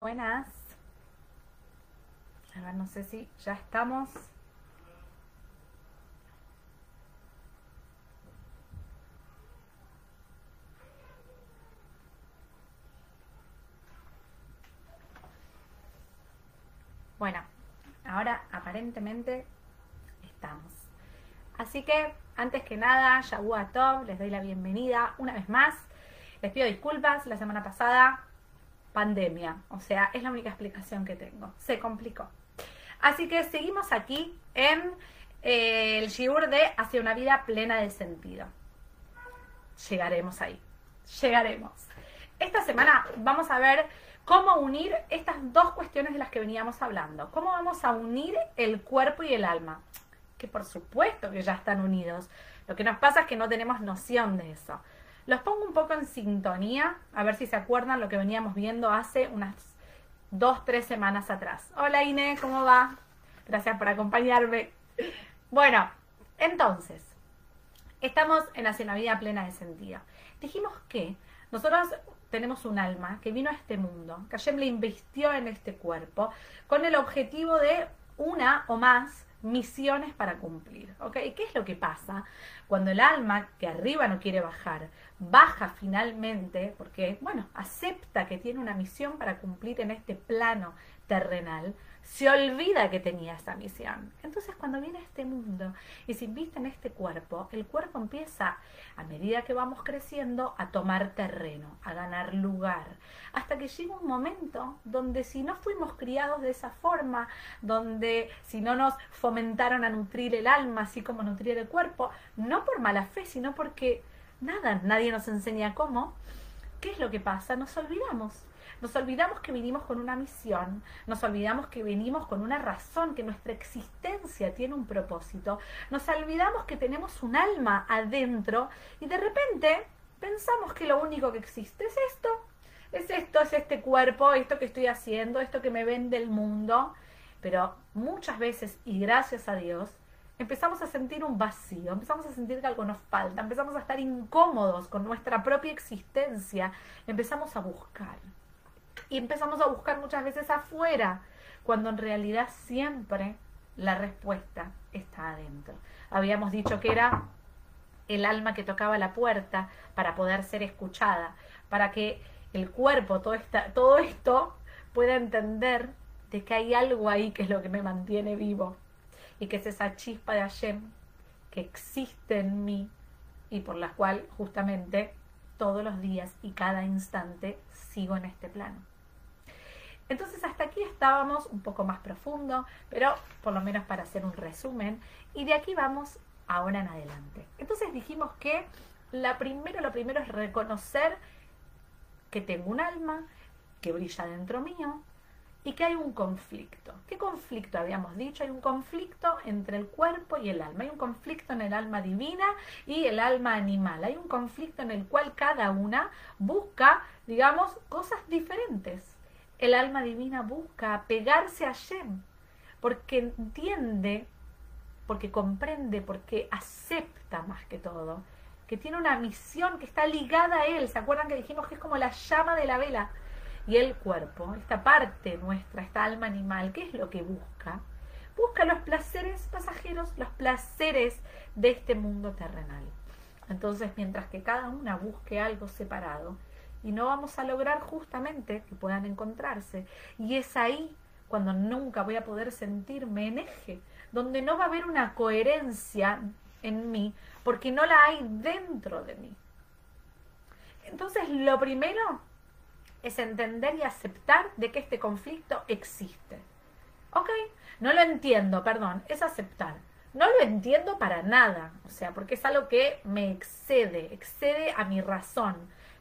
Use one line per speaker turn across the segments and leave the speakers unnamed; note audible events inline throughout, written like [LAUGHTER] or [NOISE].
Buenas. A ver, no sé si ya estamos. Bueno, ahora aparentemente estamos. Así que, antes que nada, Yahua Top, les doy la bienvenida una vez más. Les pido disculpas, la semana pasada pandemia. O sea, es la única explicación que tengo. Se complicó. Así que seguimos aquí en eh, el shiur de hacia una vida plena de sentido. Llegaremos ahí. Llegaremos. Esta semana vamos a ver cómo unir estas dos cuestiones de las que veníamos hablando. Cómo vamos a unir el cuerpo y el alma. Que por supuesto que ya están unidos. Lo que nos pasa es que no tenemos noción de eso. Los pongo un poco en sintonía, a ver si se acuerdan lo que veníamos viendo hace unas dos, tres semanas atrás. Hola Ine, ¿cómo va? Gracias por acompañarme. Bueno, entonces, estamos en Hacia una vida plena de sentido. Dijimos que nosotros tenemos un alma que vino a este mundo, que Hashem le invistió en este cuerpo, con el objetivo de una o más misiones para cumplir. ¿ok? ¿Qué es lo que pasa cuando el alma que arriba no quiere bajar, baja finalmente, porque, bueno, acepta que tiene una misión para cumplir en este plano terrenal, se olvida que tenía esta misión. Entonces cuando viene este mundo y se inviste en este cuerpo, el cuerpo empieza, a medida que vamos creciendo, a tomar terreno, a ganar lugar, hasta que llega un momento donde si no fuimos criados de esa forma, donde si no nos fomentaron a nutrir el alma, así como nutrir el cuerpo, no por mala fe, sino porque nada, nadie nos enseña cómo, ¿qué es lo que pasa? Nos olvidamos nos olvidamos que vinimos con una misión, nos olvidamos que venimos con una razón, que nuestra existencia tiene un propósito, nos olvidamos que tenemos un alma adentro y de repente pensamos que lo único que existe es esto, es esto, es este cuerpo, esto que estoy haciendo, esto que me vende el mundo. Pero muchas veces, y gracias a Dios, empezamos a sentir un vacío, empezamos a sentir que algo nos falta, empezamos a estar incómodos con nuestra propia existencia, empezamos a buscar y empezamos a buscar muchas veces afuera, cuando en realidad siempre la respuesta está adentro. Habíamos dicho que era el alma que tocaba la puerta para poder ser escuchada, para que el cuerpo, todo, esta, todo esto, pueda entender de que hay algo ahí que es lo que me mantiene vivo y que es esa chispa de Hashem que existe en mí y por la cual justamente todos los días y cada instante sigo en este plano. Entonces hasta aquí estábamos un poco más profundo, pero por lo menos para hacer un resumen. Y de aquí vamos ahora en adelante. Entonces dijimos que la primero, lo primero es reconocer que tengo un alma, que brilla dentro mío y que hay un conflicto. ¿Qué conflicto habíamos dicho? Hay un conflicto entre el cuerpo y el alma. Hay un conflicto en el alma divina y el alma animal. Hay un conflicto en el cual cada una busca, digamos, cosas diferentes el alma divina busca apegarse a Shem, porque entiende, porque comprende, porque acepta más que todo, que tiene una misión que está ligada a él. ¿Se acuerdan que dijimos que es como la llama de la vela? Y el cuerpo, esta parte nuestra, esta alma animal, ¿qué es lo que busca? Busca los placeres pasajeros, los placeres de este mundo terrenal. Entonces, mientras que cada una busque algo separado, y no vamos a lograr justamente que puedan encontrarse. Y es ahí cuando nunca voy a poder sentirme en eje, donde no va a haber una coherencia en mí, porque no la hay dentro de mí. Entonces, lo primero es entender y aceptar de que este conflicto existe. ¿Ok? No lo entiendo, perdón, es aceptar. No lo entiendo para nada, o sea, porque es algo que me excede, excede a mi razón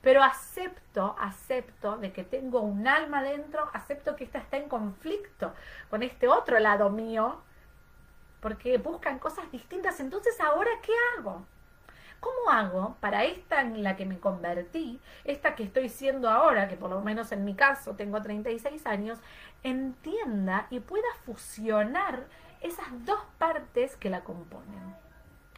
pero acepto, acepto de que tengo un alma dentro, acepto que esta está en conflicto con este otro lado mío, porque buscan cosas distintas. Entonces, ¿ahora qué hago? ¿Cómo hago para esta en la que me convertí, esta que estoy siendo ahora, que por lo menos en mi caso tengo 36 años, entienda y pueda fusionar esas dos partes que la componen?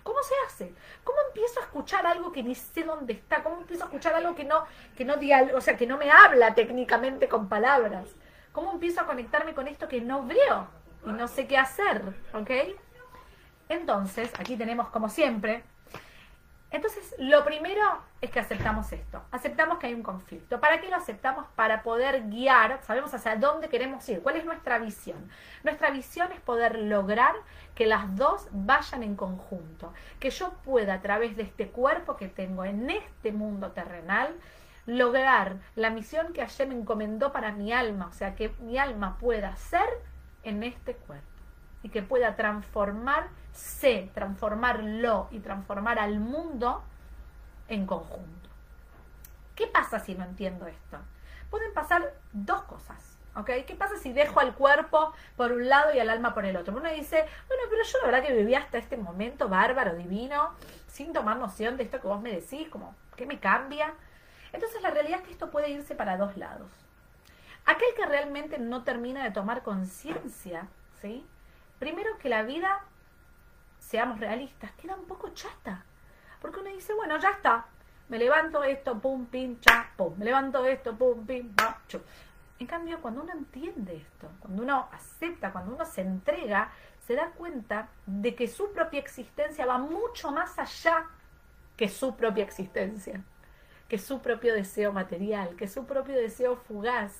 ¿Cómo se hace? ¿Cómo empiezo a escuchar algo que ni sé dónde está? ¿Cómo empiezo a escuchar algo que no, que no o sea, que no me habla técnicamente con palabras? ¿Cómo empiezo a conectarme con esto que no veo y no sé qué hacer? ¿Ok? Entonces, aquí tenemos como siempre. Entonces, lo primero es que aceptamos esto. Aceptamos que hay un conflicto. ¿Para qué lo aceptamos? Para poder guiar, sabemos hacia dónde queremos ir, cuál es nuestra visión. Nuestra visión es poder lograr que las dos vayan en conjunto, que yo pueda a través de este cuerpo que tengo en este mundo terrenal, lograr la misión que ayer me encomendó para mi alma, o sea, que mi alma pueda ser en este cuerpo y que pueda transformarse, transformarlo y transformar al mundo en conjunto. ¿Qué pasa si no entiendo esto? Pueden pasar dos cosas. ¿ok? ¿Qué pasa si dejo al cuerpo por un lado y al alma por el otro? Uno dice, bueno, pero yo la verdad que viví hasta este momento bárbaro, divino, sin tomar noción de esto que vos me decís, como, ¿qué me cambia? Entonces la realidad es que esto puede irse para dos lados. Aquel que realmente no termina de tomar conciencia, ¿sí? Primero que la vida, seamos realistas, queda un poco chata. Porque uno dice, bueno, ya está. Me levanto esto, pum, pim, cha, pum. Me levanto esto, pum, pim, pa, chu. En cambio, cuando uno entiende esto, cuando uno acepta, cuando uno se entrega, se da cuenta de que su propia existencia va mucho más allá que su propia existencia que su propio deseo material, que su propio deseo fugaz.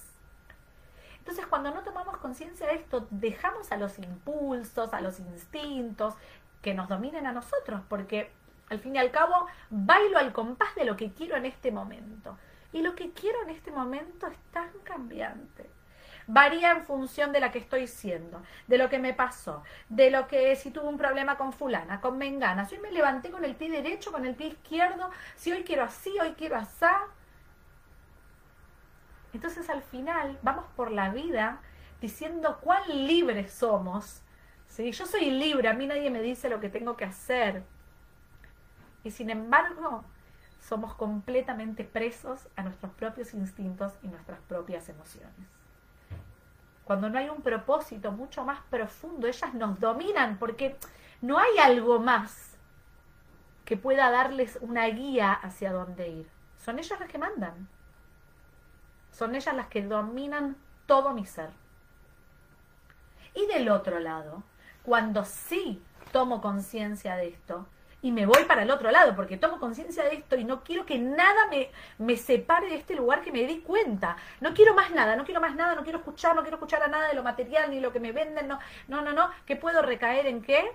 Entonces, cuando no tomamos conciencia de esto, dejamos a los impulsos, a los instintos que nos dominen a nosotros, porque al fin y al cabo bailo al compás de lo que quiero en este momento. Y lo que quiero en este momento es tan cambiante varía en función de la que estoy siendo, de lo que me pasó, de lo que si tuve un problema con fulana, con mengana, si hoy me levanté con el pie derecho, con el pie izquierdo, si hoy quiero así, hoy quiero asá. Entonces al final vamos por la vida diciendo cuán libres somos. ¿Sí? Yo soy libre, a mí nadie me dice lo que tengo que hacer. Y sin embargo, somos completamente presos a nuestros propios instintos y nuestras propias emociones cuando no hay un propósito mucho más profundo, ellas nos dominan porque no hay algo más que pueda darles una guía hacia dónde ir. Son ellas las que mandan. Son ellas las que dominan todo mi ser. Y del otro lado, cuando sí tomo conciencia de esto, y me voy para el otro lado, porque tomo conciencia de esto y no quiero que nada me, me separe de este lugar que me di cuenta. No quiero más nada, no quiero más nada, no quiero escuchar, no quiero escuchar a nada de lo material ni lo que me venden, no, no, no, no, que puedo recaer en qué.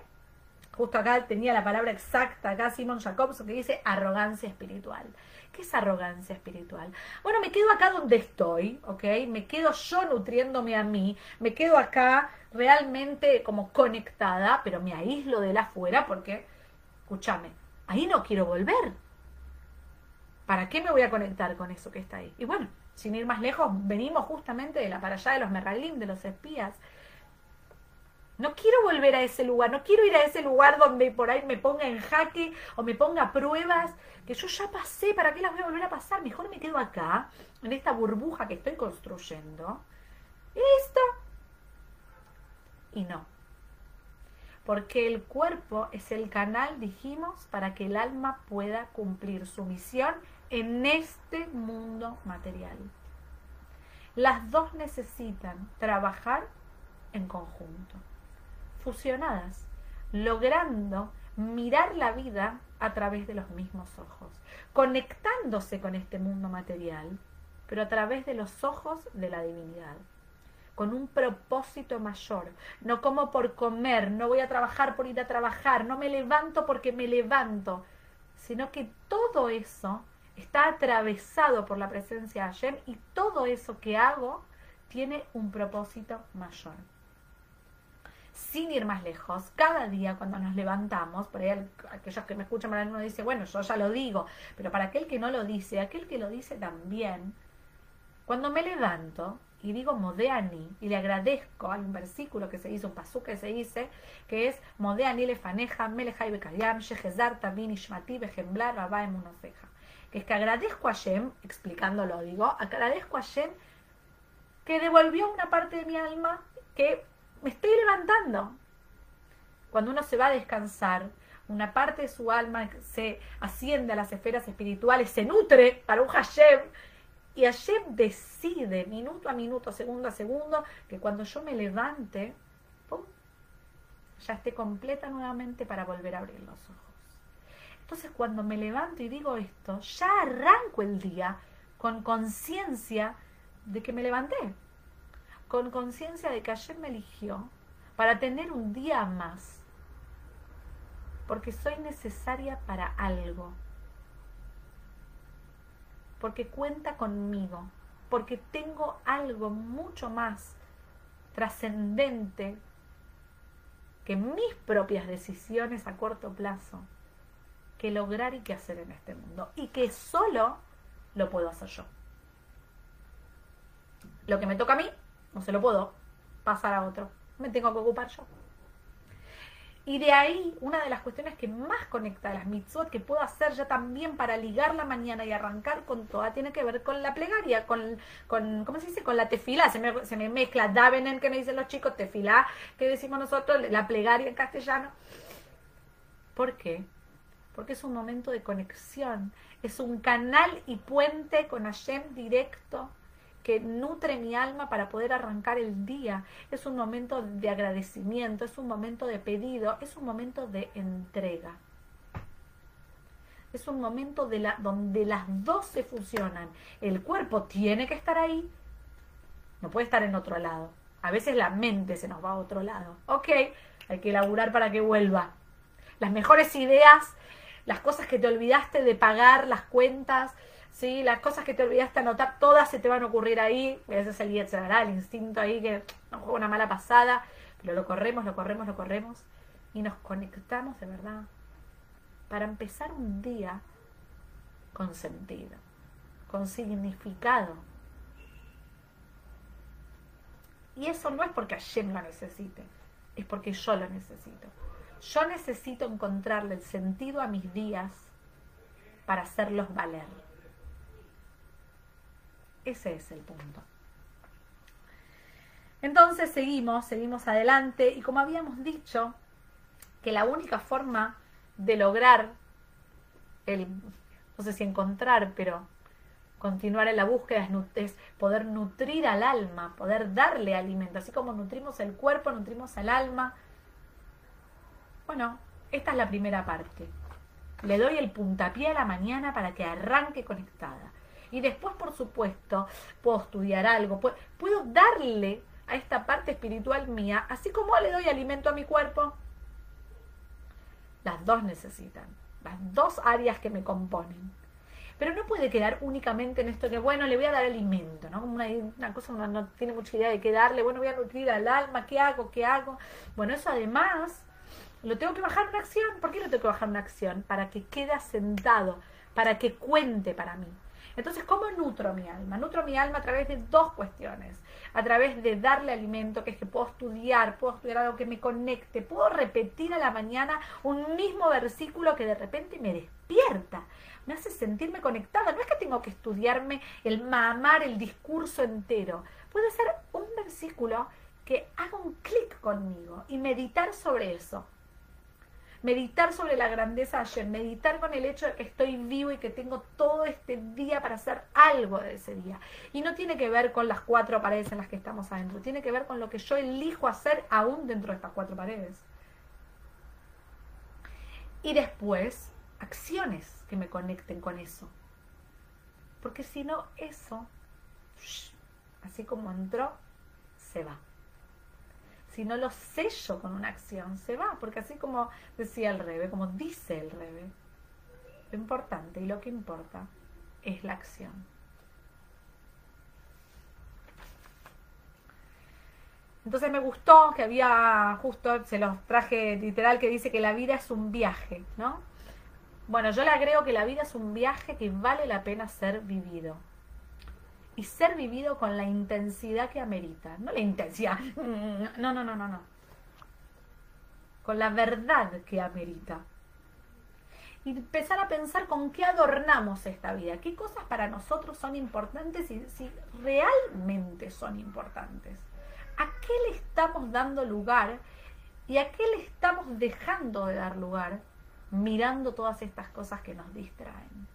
Justo acá tenía la palabra exacta, acá Simon Jacobson, que dice arrogancia espiritual. ¿Qué es arrogancia espiritual? Bueno, me quedo acá donde estoy, ¿ok? Me quedo yo nutriéndome a mí, me quedo acá realmente como conectada, pero me aíslo de la afuera porque escúchame, ahí no quiero volver. ¿Para qué me voy a conectar con eso que está ahí? Y bueno, sin ir más lejos, venimos justamente de la para allá de los Merraglim, de los espías. No quiero volver a ese lugar, no quiero ir a ese lugar donde por ahí me ponga en jaque o me ponga pruebas que yo ya pasé, ¿para qué las voy a volver a pasar? Mejor me quedo acá, en esta burbuja que estoy construyendo. Listo. Y no, porque el cuerpo es el canal, dijimos, para que el alma pueda cumplir su misión en este mundo material. Las dos necesitan trabajar en conjunto, fusionadas, logrando mirar la vida a través de los mismos ojos, conectándose con este mundo material, pero a través de los ojos de la divinidad con un propósito mayor. No como por comer, no voy a trabajar por ir a trabajar, no me levanto porque me levanto, sino que todo eso está atravesado por la presencia de Hashem y todo eso que hago tiene un propósito mayor. Sin ir más lejos, cada día cuando nos levantamos, por ahí aquellos que me escuchan, uno dice, bueno, yo ya lo digo, pero para aquel que no lo dice, aquel que lo dice también, cuando me levanto, y digo Modeani y le agradezco, hay un versículo que se dice, un pasú que se dice, que es Modeani le faneja, melejai bekayam, shehezar tabin ishmati bejemblar baba emunoseja. Que es que agradezco a Shem, explicándolo digo, agradezco a Shem que devolvió una parte de mi alma que me estoy levantando. Cuando uno se va a descansar, una parte de su alma se asciende a las esferas espirituales, se nutre para un Hashem, Y ayer decide, minuto a minuto, segundo a segundo, que cuando yo me levante, ¡pum! ya esté completa nuevamente para volver a abrir los ojos. Entonces cuando me levanto y digo esto, ya arranco el día con conciencia de que me levanté, con conciencia de que ayer me eligió para tener un día más, porque soy necesaria para algo, porque cuenta conmigo, porque tengo algo mucho más trascendente que mis propias decisiones a corto plazo que lograr y que hacer en este mundo. Y que solo lo puedo hacer yo. Lo que me toca a mí, no se lo puedo pasar a otro. Me tengo que ocupar yo. Y de ahí, una de las cuestiones que más conecta a las mitzvot que puedo hacer ya también para ligar la mañana y arrancar con toda, tiene que ver con la plegaria, con, con ¿cómo se dice? Con la tefila. Se me, se me mezcla davenen, que me dicen los chicos, tefila, que decimos nosotros, la plegaria en castellano. ¿Por qué? porque es un momento de conexión, es un canal y puente con Hashem directo que nutre mi alma para poder arrancar el día. Es un momento de agradecimiento, es un momento de pedido, es un momento de entrega. Es un momento de la, donde las dos se fusionan. El cuerpo tiene que estar ahí, no puede estar en otro lado. A veces la mente se nos va a otro lado. Ok, hay que elaborar para que vuelva. Las mejores ideas las cosas que te olvidaste de pagar, las cuentas, ¿sí? las cosas que te olvidaste anotar, todas se te van a ocurrir ahí. Ese es el el instinto ahí que nos juega una mala pasada, pero lo corremos, lo corremos, lo corremos y nos conectamos de verdad para empezar un día con sentido, con significado. Y eso no es porque Hashem lo necesite, es porque yo lo necesito. Yo necesito encontrarle el sentido a mis días para hacerlos valer. Ese es el punto. Entonces seguimos, seguimos adelante y como habíamos dicho, que la única forma de lograr el, no sé si encontrar, pero continuar en la búsqueda es, poder nutrir al alma, poder darle alimento, así como nutrimos el cuerpo, nutrimos al alma, bueno, esta es la primera parte. Le doy el puntapié a la mañana para que arranque conectada. Y después, por supuesto, puedo estudiar algo, puedo, darle a esta parte espiritual mía, así como le doy alimento a mi cuerpo. Las dos necesitan, las dos áreas que me componen. Pero no puede quedar únicamente en esto que, bueno, le voy a dar alimento, ¿no? Como una, cosa, no tiene mucha idea de qué darle, bueno, voy a nutrir al alma, ¿qué hago? ¿Qué hago? Bueno, eso además lo tengo que bajar una acción. ¿Por qué lo tengo que bajar una acción? Para que quede sentado, para que cuente para mí. Entonces, ¿cómo nutro mi alma? Nutro mi alma a través de dos cuestiones. A través de darle alimento, que es que puedo estudiar, puedo estudiar algo que me conecte, puedo repetir a la mañana un mismo versículo que de repente me despierta, me hace sentirme conectada. No es que tengo que estudiarme el mamar, el discurso entero. Puede ser un versículo que haga un clic conmigo y meditar sobre eso meditar sobre la grandeza de ayer, meditar con el hecho de que estoy vivo y que tengo todo este día para hacer algo de ese día. Y no tiene que ver con las cuatro paredes en las que estamos adentro, tiene que ver con lo que yo elijo hacer aún dentro de estas cuatro paredes. Y después, acciones que me conecten con eso. Porque si no, eso, así como entró, se va si no lo sello con una acción, se va, porque así como decía el Rebe, como dice el Rebe, lo importante y lo que importa es la acción. Entonces me gustó que había, justo se los traje literal, que dice que la vida es un viaje, ¿no? Bueno, yo le agrego que la vida es un viaje que vale la pena ser vivido y ser vivido con la intensidad que amerita. No la intensidad, no, no, no, no, no. Con la verdad que amerita. Y empezar a pensar con qué adornamos esta vida, qué cosas para nosotros son importantes y si realmente son importantes. ¿A qué le estamos dando lugar y a qué le estamos dejando de dar lugar mirando todas estas cosas que nos distraen?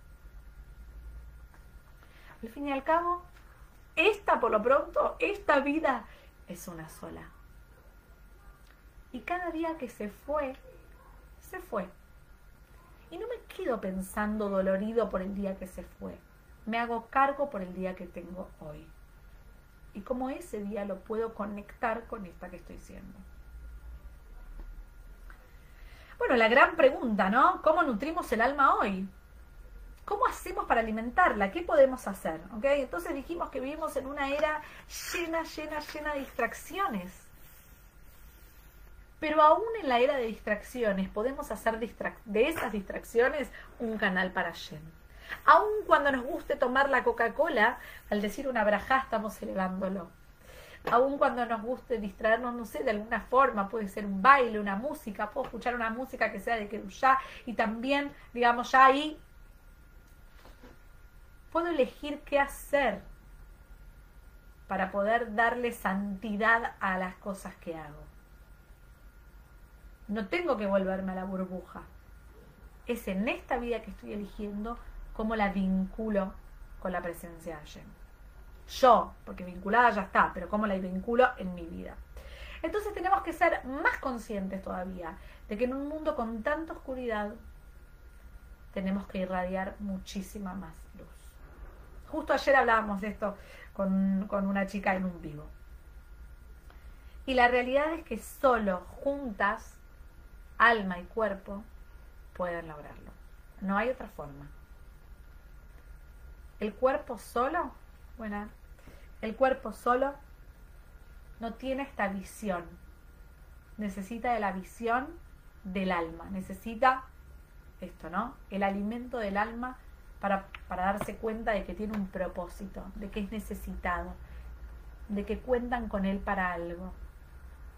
Al fin y al cabo, esta por lo pronto, esta vida es una sola. Y cada día que se fue, se fue. Y no me quedo pensando dolorido por el día que se fue. Me hago cargo por el día que tengo hoy. Y cómo ese día lo puedo conectar con esta que estoy siendo. Bueno, la gran pregunta, ¿no? ¿Cómo nutrimos el alma hoy? ¿Cómo hacemos para alimentarla? ¿Qué podemos hacer? ¿Okay? Entonces dijimos que vivimos en una era llena, llena, llena de distracciones. Pero aún en la era de distracciones podemos hacer de esas distracciones un canal para Shen. Aún cuando nos guste tomar la Coca-Cola, al decir una braja estamos elevándolo. Aún cuando nos guste distraernos, no sé, de alguna forma, puede ser un baile, una música, puedo escuchar una música que sea de ya y también, digamos, ya ahí puedo elegir qué hacer para poder darle santidad a las cosas que hago. No tengo que volverme a la burbuja. Es en esta vida que estoy eligiendo cómo la vinculo con la presencia de Hashem. Yo, porque vinculada ya está, pero cómo la vinculo en mi vida. Entonces tenemos que ser más conscientes todavía de que en un mundo con tanta oscuridad tenemos que irradiar muchísima más luz. Justo ayer hablábamos de esto con, con una chica en un vivo. Y la realidad es que solo juntas, alma y cuerpo, pueden lograrlo. No hay otra forma. El cuerpo solo, bueno, el cuerpo solo no tiene esta visión. Necesita de la visión del alma. Necesita esto, ¿no? El alimento del alma para, darse cuenta de que tiene un propósito, de que es necesitado, de que cuentan con él para algo.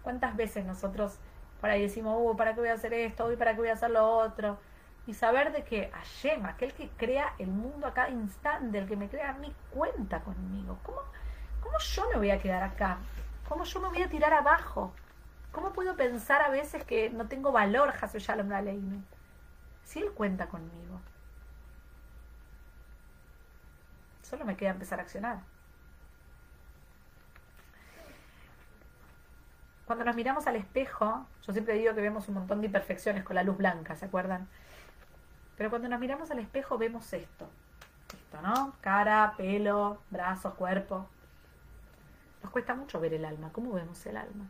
¿Cuántas veces nosotros por ahí decimos, oh, ¿para qué voy a hacer esto? Hoy, ¿para qué voy a hacer lo otro? Y saber de que Hashem, aquel que crea el mundo a cada instante, el que me crea a mí, cuenta conmigo. ¿Cómo, cómo yo me voy a quedar acá? ¿Cómo yo me voy a tirar abajo? ¿Cómo puedo pensar a veces que no tengo valor, Hashem Aleinu? Si Él cuenta conmigo. Solo me queda empezar a accionar. Cuando nos miramos al espejo, yo siempre digo que vemos un montón de imperfecciones con la luz blanca, ¿se acuerdan? Pero cuando nos miramos al espejo vemos esto. Esto, ¿no? Cara, pelo, brazos, cuerpo. Nos cuesta mucho ver el alma. ¿Cómo vemos el alma?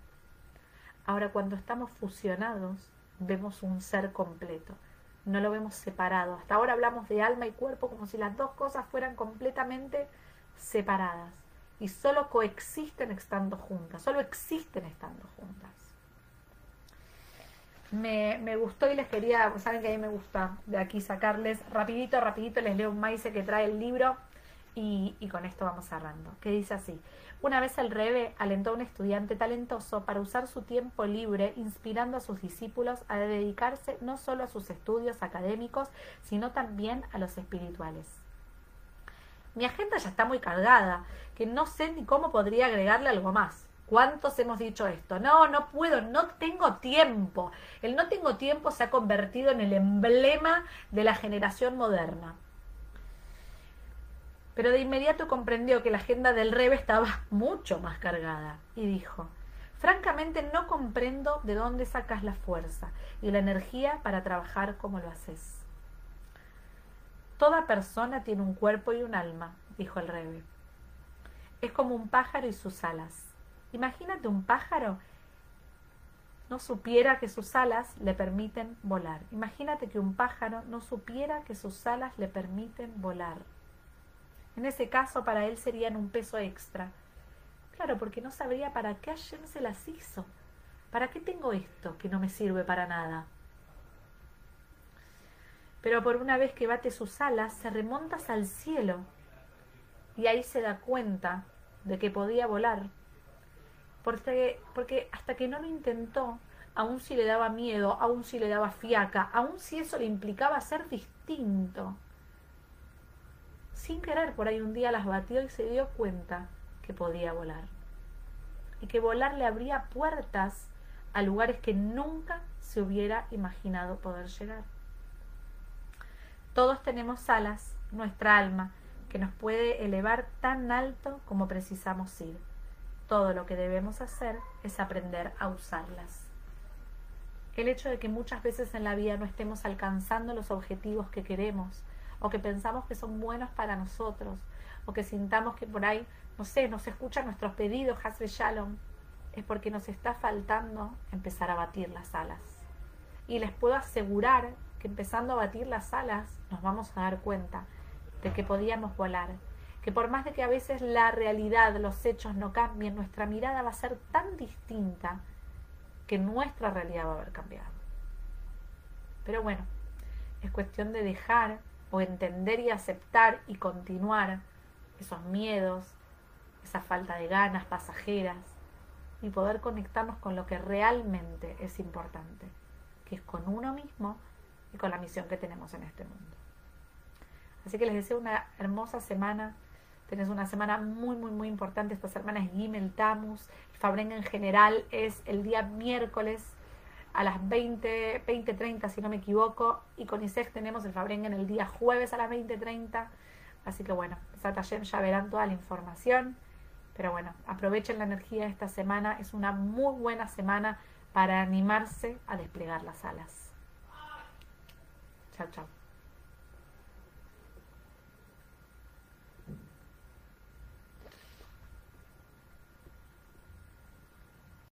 Ahora, cuando estamos fusionados, vemos un ser completo no lo vemos separado. Hasta ahora hablamos de alma y cuerpo como si las dos cosas fueran completamente separadas y solo coexisten estando juntas, solo existen estando juntas. Me, me, gustó y les quería, saben que a mí me gusta de aquí sacarles rapidito, rapidito, les leo un maíz que trae el libro y, con esto vamos cerrando, que dice así, una vez el Rebe alentó a un estudiante talentoso para usar su tiempo libre inspirando a sus discípulos a dedicarse no solo a sus estudios académicos, sino también a los espirituales. Mi agenda ya está muy cargada, que no sé ni cómo podría agregarle algo más. ¿Cuántos hemos dicho esto? No, no puedo, no tengo tiempo. El no tengo tiempo se ha convertido en el emblema de la generación moderna pero de inmediato comprendió que la agenda del Rebe estaba [LAUGHS] mucho más cargada y dijo, francamente no comprendo de dónde sacas la fuerza y la energía para trabajar como lo haces. Toda persona tiene un cuerpo y un alma, dijo el Rebe. Es como un pájaro y sus alas. Imagínate un pájaro no supiera que sus alas le permiten volar. Imagínate que un pájaro no supiera que sus alas le permiten volar. En ese caso para él serían un peso extra. Claro, porque no sabría para qué Hashem se las hizo. ¿Para qué tengo esto que no me sirve para nada? Pero por una vez que bate sus alas, se remonta al cielo y ahí se da cuenta de que podía volar. Porque, porque hasta que no lo intentó, aun si le daba miedo, aun si le daba fiaca, aun si eso le implicaba ser distinto, sin querer, por ahí un día las batió y se dio cuenta que podía volar. Y que volar le abría puertas a lugares que nunca se hubiera imaginado poder llegar. Todos tenemos alas, nuestra alma, que nos puede elevar tan alto como precisamos ir. Todo lo que debemos hacer es aprender a usarlas. El hecho de que muchas veces en la vida no estemos alcanzando los objetivos que queremos o que pensamos que son buenos para nosotros o que sintamos que por ahí, no sé, nos escuchan nuestros pedidos, Hasbe Shalom, es porque nos está faltando empezar a batir las alas. Y les puedo asegurar que empezando a batir las alas nos vamos a dar cuenta de que podíamos volar, que por más de que a veces la realidad, los hechos no cambien, nuestra mirada va a ser tan distinta que nuestra realidad va a haber cambiado. Pero bueno, es cuestión de dejar o entender y aceptar y continuar esos miedos, esa falta de ganas pasajeras y poder conectarnos con lo que realmente es importante, que es con uno mismo y con la misión que tenemos en este mundo. Así que les deseo una hermosa semana. Tenés una semana muy, muy, muy importante. Esta semana es Gimel Tamus. Fabren en general es el día miércoles a las 20, 20.30 si no me equivoco. Y con ISEF tenemos el Fabren en el día jueves a las 20.30. Así que bueno, Satayem ya verán toda la información. Pero bueno, aprovechen la energía de esta semana. Es una muy buena semana para animarse a desplegar las alas. Chao, chao.